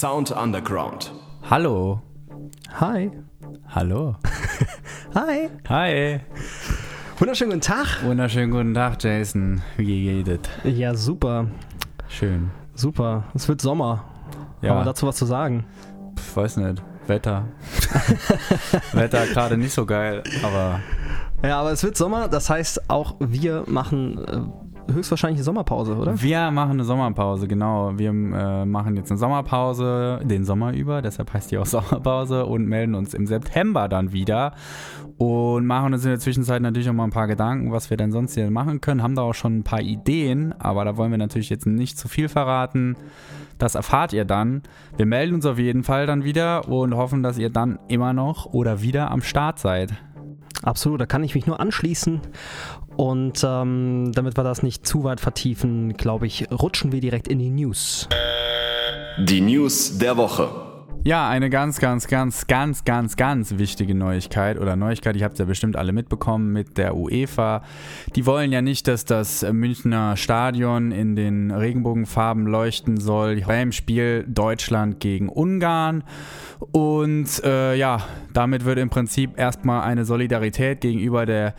Sound Underground. Hallo. Hi. Hallo. Hi. Hi. Wunderschönen guten Tag. Wunderschönen guten Tag, Jason. Wie geht es? Ja, super. Schön. Super. Es wird Sommer. Ja. Haben wir dazu was zu sagen? Pff, weiß nicht. Wetter. Wetter gerade nicht so geil, aber Ja, aber es wird Sommer. Das heißt, auch wir machen äh, höchstwahrscheinlich eine Sommerpause, oder? wir machen eine Sommerpause, genau. Wir äh, machen jetzt eine Sommerpause den Sommer über, deshalb heißt die auch Sommerpause und melden uns im September dann wieder und machen uns in der Zwischenzeit natürlich auch mal ein paar Gedanken, was wir denn sonst hier machen können. Haben da auch schon ein paar Ideen, aber da wollen wir natürlich jetzt nicht zu viel verraten. Das erfahrt ihr dann. Wir melden uns auf jeden Fall dann wieder und hoffen, dass ihr dann immer noch oder wieder am Start seid. Absolut, da kann ich mich nur anschließen. Und ähm, damit wir das nicht zu weit vertiefen, glaube ich, rutschen wir direkt in die News. Die News der Woche. Ja, eine ganz, ganz, ganz, ganz, ganz, ganz wichtige Neuigkeit oder Neuigkeit, ihr habt ja bestimmt alle mitbekommen mit der UEFA. Die wollen ja nicht, dass das Münchner Stadion in den Regenbogenfarben leuchten soll beim Spiel Deutschland gegen Ungarn. Und äh, ja, damit wird im Prinzip erstmal eine Solidarität gegenüber der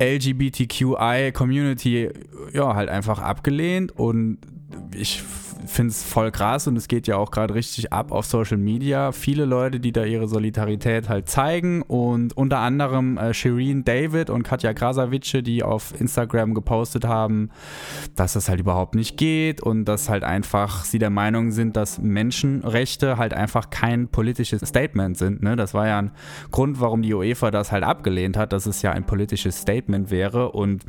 LGBTQI-Community ja halt einfach abgelehnt und ich finde es voll krass und es geht ja auch gerade richtig ab auf Social Media. Viele Leute, die da ihre Solidarität halt zeigen und unter anderem äh, Shireen David und Katja Krasavice, die auf Instagram gepostet haben, dass das halt überhaupt nicht geht und dass halt einfach sie der Meinung sind, dass Menschenrechte halt einfach kein politisches Statement sind. Ne? Das war ja ein Grund, warum die UEFA das halt abgelehnt hat, dass es ja ein politisches Statement wäre und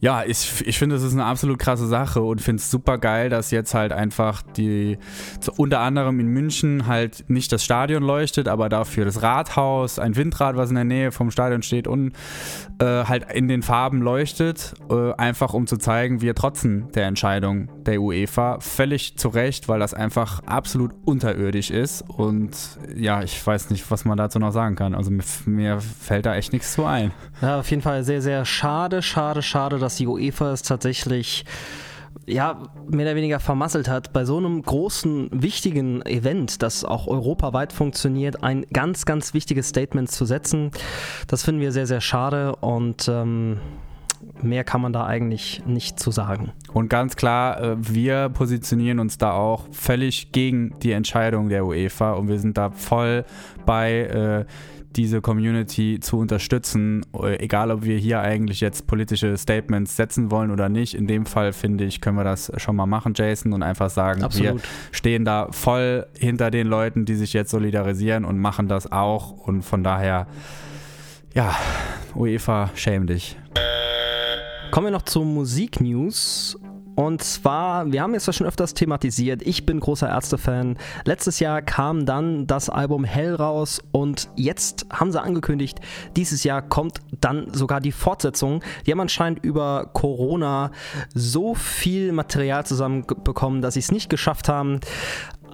ja, ich, ich finde, das ist eine absolut krasse Sache und finde es super geil, dass jetzt halt einfach die, unter anderem in München halt nicht das Stadion leuchtet, aber dafür das Rathaus, ein Windrad, was in der Nähe vom Stadion steht und äh, halt in den Farben leuchtet, äh, einfach um zu zeigen, wir trotzen der Entscheidung der UEFA völlig zu Recht, weil das einfach absolut unterirdisch ist und ja, ich weiß nicht, was man dazu noch sagen kann. Also mir, mir fällt da echt nichts zu ein. Ja, auf jeden Fall sehr, sehr schade, schade, schade, dass die UEFA es tatsächlich ja, mehr oder weniger vermasselt hat, bei so einem großen, wichtigen Event, das auch europaweit funktioniert, ein ganz, ganz wichtiges Statement zu setzen. Das finden wir sehr, sehr schade und ähm, mehr kann man da eigentlich nicht zu sagen. Und ganz klar, äh, wir positionieren uns da auch völlig gegen die Entscheidung der UEFA und wir sind da voll bei äh, diese Community zu unterstützen, äh, egal ob wir hier eigentlich jetzt politische Statements setzen wollen oder nicht. In dem Fall finde ich, können wir das schon mal machen, Jason, und einfach sagen, Absolut. wir stehen da voll hinter den Leuten, die sich jetzt solidarisieren und machen das auch. Und von daher, ja, UEFA, schäm dich. Kommen wir noch zu Musiknews. Und zwar, wir haben jetzt das schon öfters thematisiert. Ich bin großer Ärzte-Fan. Letztes Jahr kam dann das Album Hell raus und jetzt haben sie angekündigt, dieses Jahr kommt dann sogar die Fortsetzung. Die haben anscheinend über Corona so viel Material zusammenbekommen, dass sie es nicht geschafft haben,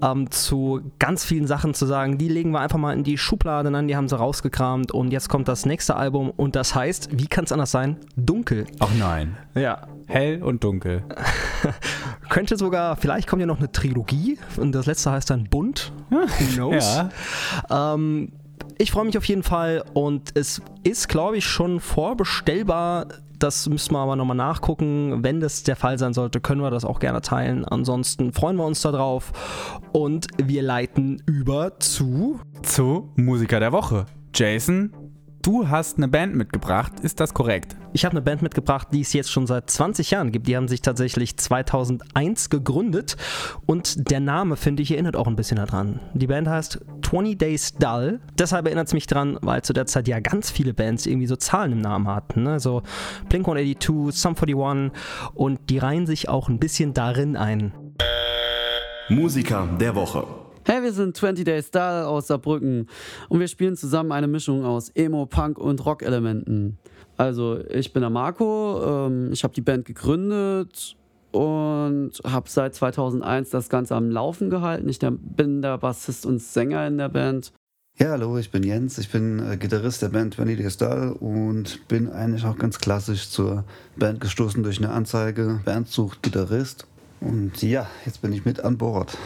ähm, zu ganz vielen Sachen zu sagen, die legen wir einfach mal in die Schublade an, die haben sie rausgekramt und jetzt kommt das nächste Album und das heißt, wie kann es anders sein? Dunkel. Ach nein. Ja. Hell und dunkel. Könnte sogar, vielleicht kommt ja noch eine Trilogie und das letzte heißt dann Bunt. Who knows? Ja. Ähm, ich freue mich auf jeden Fall und es ist, glaube ich, schon vorbestellbar. Das müssen wir aber nochmal nachgucken. Wenn das der Fall sein sollte, können wir das auch gerne teilen. Ansonsten freuen wir uns darauf und wir leiten über zu. Zu Musiker der Woche. Jason, du hast eine Band mitgebracht, ist das korrekt? Ich habe eine Band mitgebracht, die es jetzt schon seit 20 Jahren gibt. Die haben sich tatsächlich 2001 gegründet und der Name, finde ich, erinnert auch ein bisschen daran. Die Band heißt 20 Days Dull. Deshalb erinnert es mich dran, weil zu der Zeit ja ganz viele Bands irgendwie so Zahlen im Namen hatten. Ne? So Blink 182, Sum 41 und die reihen sich auch ein bisschen darin ein. Musiker der Woche. Hey, wir sind 20 Days Style aus Saarbrücken und wir spielen zusammen eine Mischung aus Emo, Punk und Rock-Elementen. Also, ich bin der Marco, ähm, ich habe die Band gegründet und habe seit 2001 das Ganze am Laufen gehalten. Ich bin der Bassist und Sänger in der Band. Ja, hallo, ich bin Jens, ich bin äh, Gitarrist der Band Vanity Days Style und bin eigentlich auch ganz klassisch zur Band gestoßen durch eine Anzeige. Band sucht Gitarrist. Und ja, jetzt bin ich mit an Bord.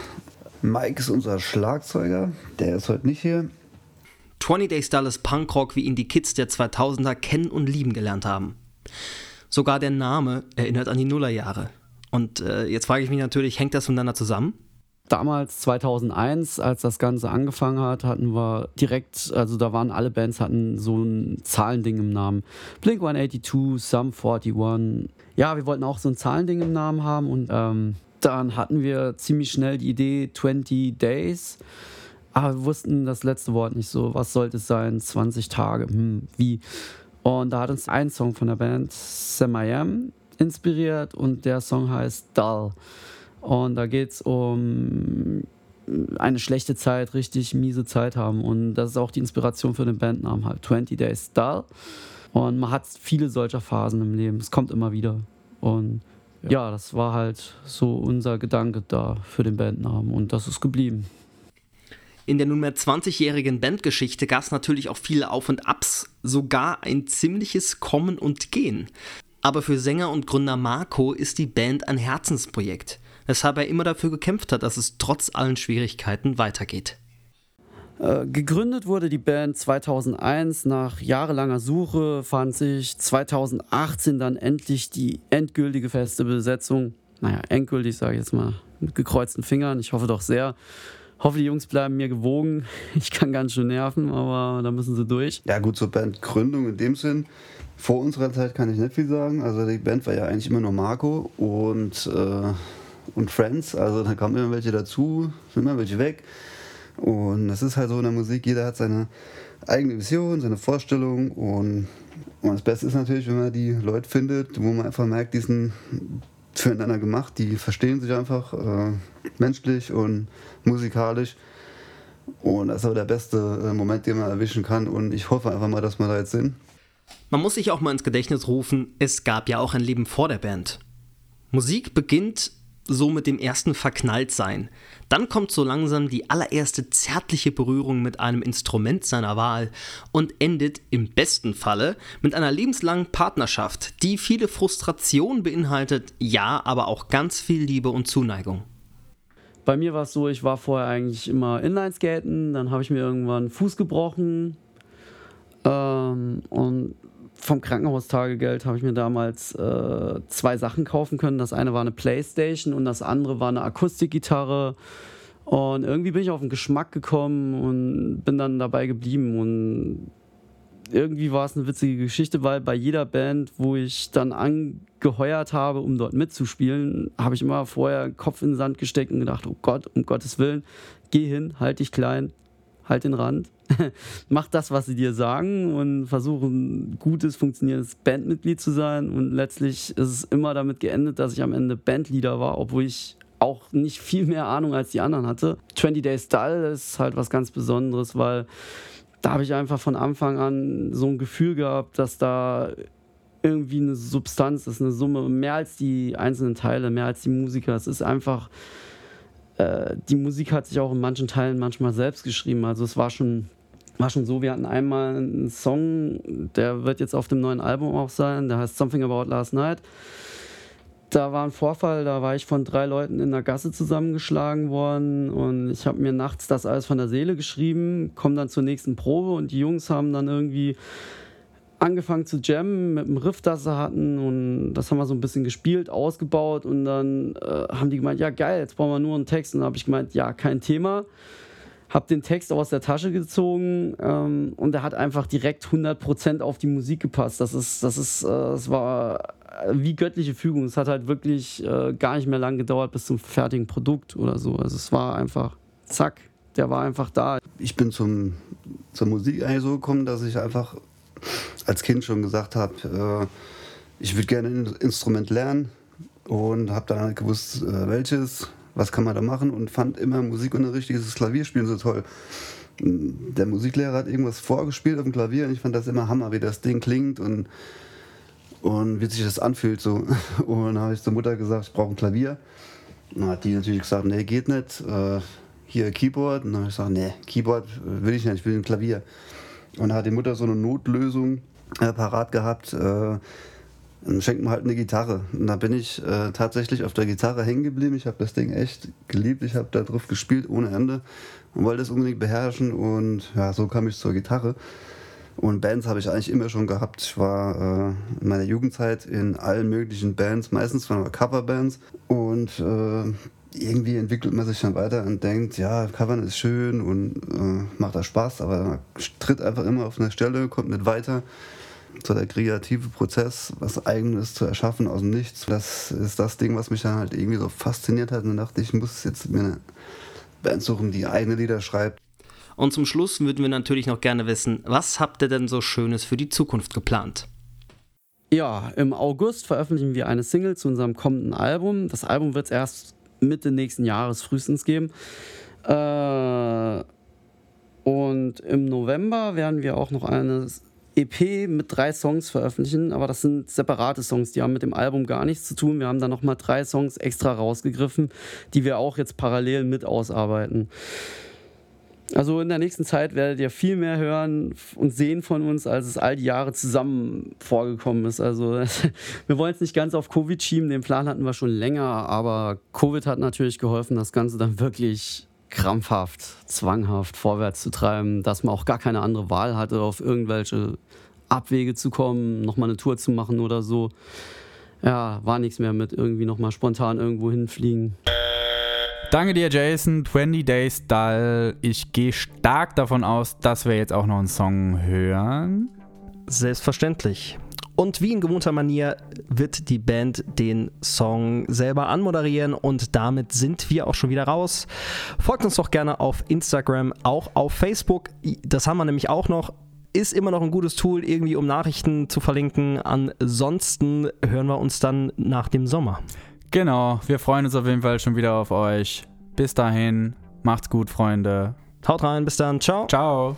Mike ist unser Schlagzeuger, der ist heute nicht hier. 20 Days Dallas Punkrock, wie ihn die Kids der 2000er kennen und lieben gelernt haben. Sogar der Name erinnert an die Nullerjahre. Und äh, jetzt frage ich mich natürlich, hängt das miteinander zusammen? Damals, 2001, als das Ganze angefangen hat, hatten wir direkt, also da waren alle Bands, hatten so ein Zahlending im Namen. Blink 182, Sum 41. Ja, wir wollten auch so ein Zahlending im Namen haben und ähm, dann hatten wir ziemlich schnell die Idee 20 Days. Aber wir wussten das letzte Wort nicht so. Was sollte es sein? 20 Tage. Hm, wie? Und da hat uns ein Song von der Band Sam I Am inspiriert und der Song heißt Dull. Und da geht es um eine schlechte Zeit, richtig miese Zeit haben. Und das ist auch die Inspiration für den Bandnamen halt. 20 Days Dull. Und man hat viele solcher Phasen im Leben. Es kommt immer wieder. Und ja. ja, das war halt so unser Gedanke da für den Bandnamen. Und das ist geblieben. In der nunmehr 20-jährigen Bandgeschichte gab es natürlich auch viele Auf und Abs, sogar ein ziemliches Kommen und Gehen. Aber für Sänger und Gründer Marco ist die Band ein Herzensprojekt weshalb er immer dafür gekämpft hat, dass es trotz allen Schwierigkeiten weitergeht. Äh, gegründet wurde die Band 2001. Nach jahrelanger Suche fand sich 2018 dann endlich die endgültige feste Besetzung. Naja, endgültig sage ich jetzt mal mit gekreuzten Fingern. Ich hoffe doch sehr. Hoffe, die Jungs bleiben mir gewogen. Ich kann ganz schön nerven, aber da müssen sie durch. Ja, gut, zur Bandgründung in dem Sinn. Vor unserer Zeit kann ich nicht viel sagen. Also die Band war ja eigentlich immer nur Marco und äh, und Friends. Also da kamen immer welche dazu, sind immer welche weg. Und das ist halt so in der Musik, jeder hat seine eigene Vision, seine Vorstellung und, und das Beste ist natürlich, wenn man die Leute findet, wo man einfach merkt, die sind füreinander gemacht, die verstehen sich einfach äh, menschlich und musikalisch. Und das ist aber der beste äh, Moment, den man erwischen kann. Und ich hoffe einfach mal, dass wir da jetzt sind. Man muss sich auch mal ins Gedächtnis rufen, es gab ja auch ein Leben vor der Band. Musik beginnt so mit dem ersten Verknalltsein. Dann kommt so langsam die allererste zärtliche Berührung mit einem Instrument seiner Wahl und endet im besten Falle mit einer lebenslangen Partnerschaft, die viele Frustration beinhaltet, ja, aber auch ganz viel Liebe und Zuneigung. Bei mir war es so, ich war vorher eigentlich immer Inlineskaten, dann habe ich mir irgendwann Fuß gebrochen ähm, und vom Krankenhaustagegeld habe ich mir damals äh, zwei Sachen kaufen können. Das eine war eine Playstation und das andere war eine Akustikgitarre. Und irgendwie bin ich auf den Geschmack gekommen und bin dann dabei geblieben. Und irgendwie war es eine witzige Geschichte, weil bei jeder Band, wo ich dann angeheuert habe, um dort mitzuspielen, habe ich immer vorher Kopf in den Sand gesteckt und gedacht, oh Gott, um Gottes Willen, geh hin, halt dich klein, halt den Rand, mach das, was sie dir sagen und versuche ein gutes, funktionierendes Bandmitglied zu sein. Und letztlich ist es immer damit geendet, dass ich am Ende Bandleader war, obwohl ich auch nicht viel mehr Ahnung als die anderen hatte. 20 Days Dull ist halt was ganz Besonderes, weil da habe ich einfach von Anfang an so ein Gefühl gehabt, dass da irgendwie eine Substanz ist, eine Summe, mehr als die einzelnen Teile, mehr als die Musiker. Es ist einfach äh, die Musik hat sich auch in manchen Teilen manchmal selbst geschrieben. Also es war schon, war schon so, wir hatten einmal einen Song, der wird jetzt auf dem neuen Album auch sein, der heißt Something About Last Night. Da war ein Vorfall, da war ich von drei Leuten in der Gasse zusammengeschlagen worden und ich habe mir nachts das alles von der Seele geschrieben, komme dann zur nächsten Probe und die Jungs haben dann irgendwie angefangen zu jammen mit dem Riff, das sie hatten und das haben wir so ein bisschen gespielt, ausgebaut und dann äh, haben die gemeint, ja geil, jetzt brauchen wir nur einen Text und dann habe ich gemeint, ja, kein Thema. Hab den Text aus der Tasche gezogen ähm, und der hat einfach direkt 100% auf die Musik gepasst. Das ist, das ist, äh, das war wie göttliche Fügung. Es hat halt wirklich äh, gar nicht mehr lang gedauert bis zum fertigen Produkt oder so. Also es war einfach, zack, der war einfach da. Ich bin zum, zur Musik eigentlich so gekommen, dass ich einfach als Kind schon gesagt habe, äh, ich würde gerne ein Instrument lernen und habe dann halt gewusst, äh, welches, was kann man da machen und fand immer Musikunterricht, dieses Klavierspielen so toll. Der Musiklehrer hat irgendwas vorgespielt auf dem Klavier und ich fand das immer Hammer, wie das Ding klingt und, und wie sich das anfühlt. So. Und dann habe ich zur Mutter gesagt, ich brauche ein Klavier. Dann hat die natürlich gesagt, nee, geht nicht. Äh, hier Keyboard. Und dann habe ich gesagt, nee, Keyboard will ich nicht, ich will ein Klavier. Und hat die Mutter so eine Notlösung äh, parat gehabt. Äh, schenkt man halt eine Gitarre. Und da bin ich äh, tatsächlich auf der Gitarre hängen geblieben. Ich habe das Ding echt geliebt. Ich habe da drauf gespielt ohne Ende und wollte es unbedingt beherrschen. Und ja, so kam ich zur Gitarre. Und Bands habe ich eigentlich immer schon gehabt. Ich war äh, in meiner Jugendzeit in allen möglichen Bands, meistens waren wir Coverbands. Und äh, irgendwie entwickelt man sich dann weiter und denkt, ja, Covern ist schön und äh, macht da Spaß, aber man tritt einfach immer auf einer Stelle, kommt nicht weiter. So der kreative Prozess, was Eigenes zu erschaffen aus dem Nichts, das ist das Ding, was mich dann halt irgendwie so fasziniert hat. Und dann dachte ich, ich muss jetzt mir eine Band suchen, die eigene Lieder schreibt. Und zum Schluss würden wir natürlich noch gerne wissen, was habt ihr denn so Schönes für die Zukunft geplant? Ja, im August veröffentlichen wir eine Single zu unserem kommenden Album. Das Album wird es erst Mitte nächsten Jahres frühestens geben. Äh, und im November werden wir auch noch eine EP mit drei Songs veröffentlichen, aber das sind separate Songs, die haben mit dem Album gar nichts zu tun. Wir haben da nochmal drei Songs extra rausgegriffen, die wir auch jetzt parallel mit ausarbeiten. Also in der nächsten Zeit werdet ihr viel mehr hören und sehen von uns, als es all die Jahre zusammen vorgekommen ist. Also wir wollen es nicht ganz auf Covid schieben, den Plan hatten wir schon länger, aber Covid hat natürlich geholfen, das Ganze dann wirklich krampfhaft, zwanghaft vorwärts zu treiben, dass man auch gar keine andere Wahl hatte, auf irgendwelche Abwege zu kommen, nochmal eine Tour zu machen oder so. Ja, war nichts mehr mit irgendwie nochmal spontan irgendwo hinfliegen. Danke dir, Jason. 20 Days Dull. Ich gehe stark davon aus, dass wir jetzt auch noch einen Song hören. Selbstverständlich. Und wie in gewohnter Manier wird die Band den Song selber anmoderieren und damit sind wir auch schon wieder raus. Folgt uns doch gerne auf Instagram, auch auf Facebook. Das haben wir nämlich auch noch. Ist immer noch ein gutes Tool, irgendwie um Nachrichten zu verlinken. Ansonsten hören wir uns dann nach dem Sommer. Genau, wir freuen uns auf jeden Fall schon wieder auf euch. Bis dahin, macht's gut, Freunde. Haut rein, bis dann. Ciao. Ciao.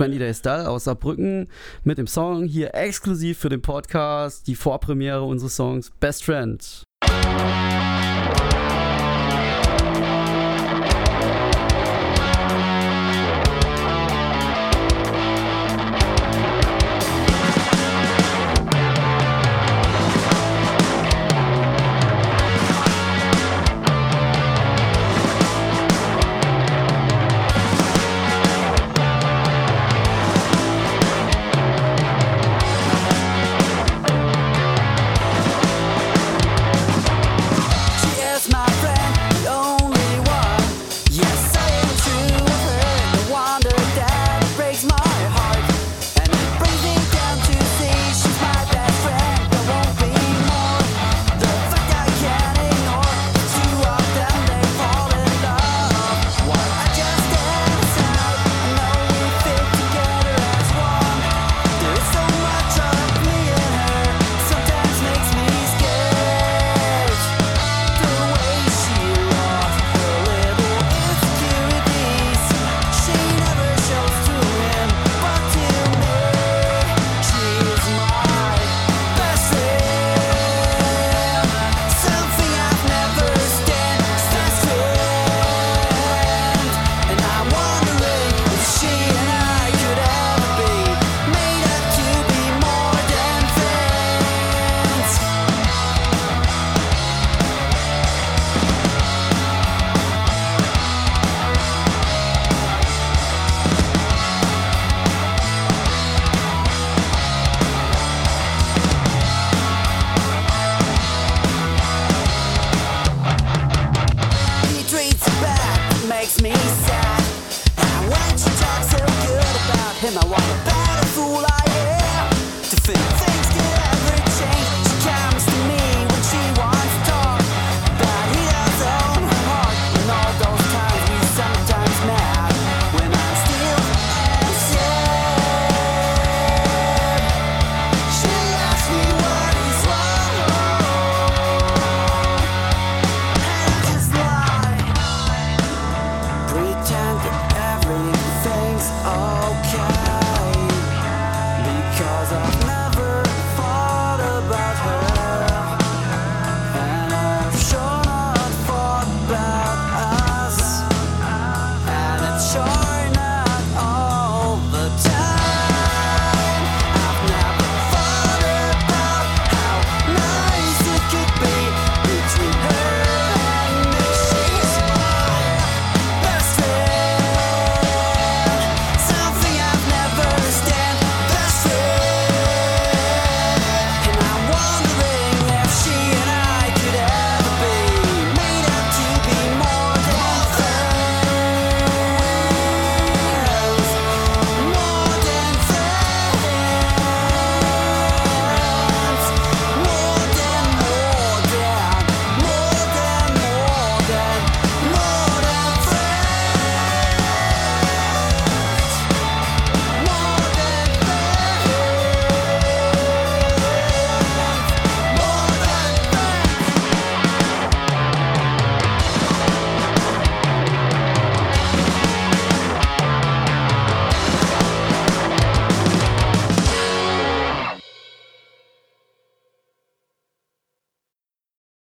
20 Days Dull aus Saarbrücken mit dem Song hier exklusiv für den Podcast, die Vorpremiere unseres Songs Best Friend.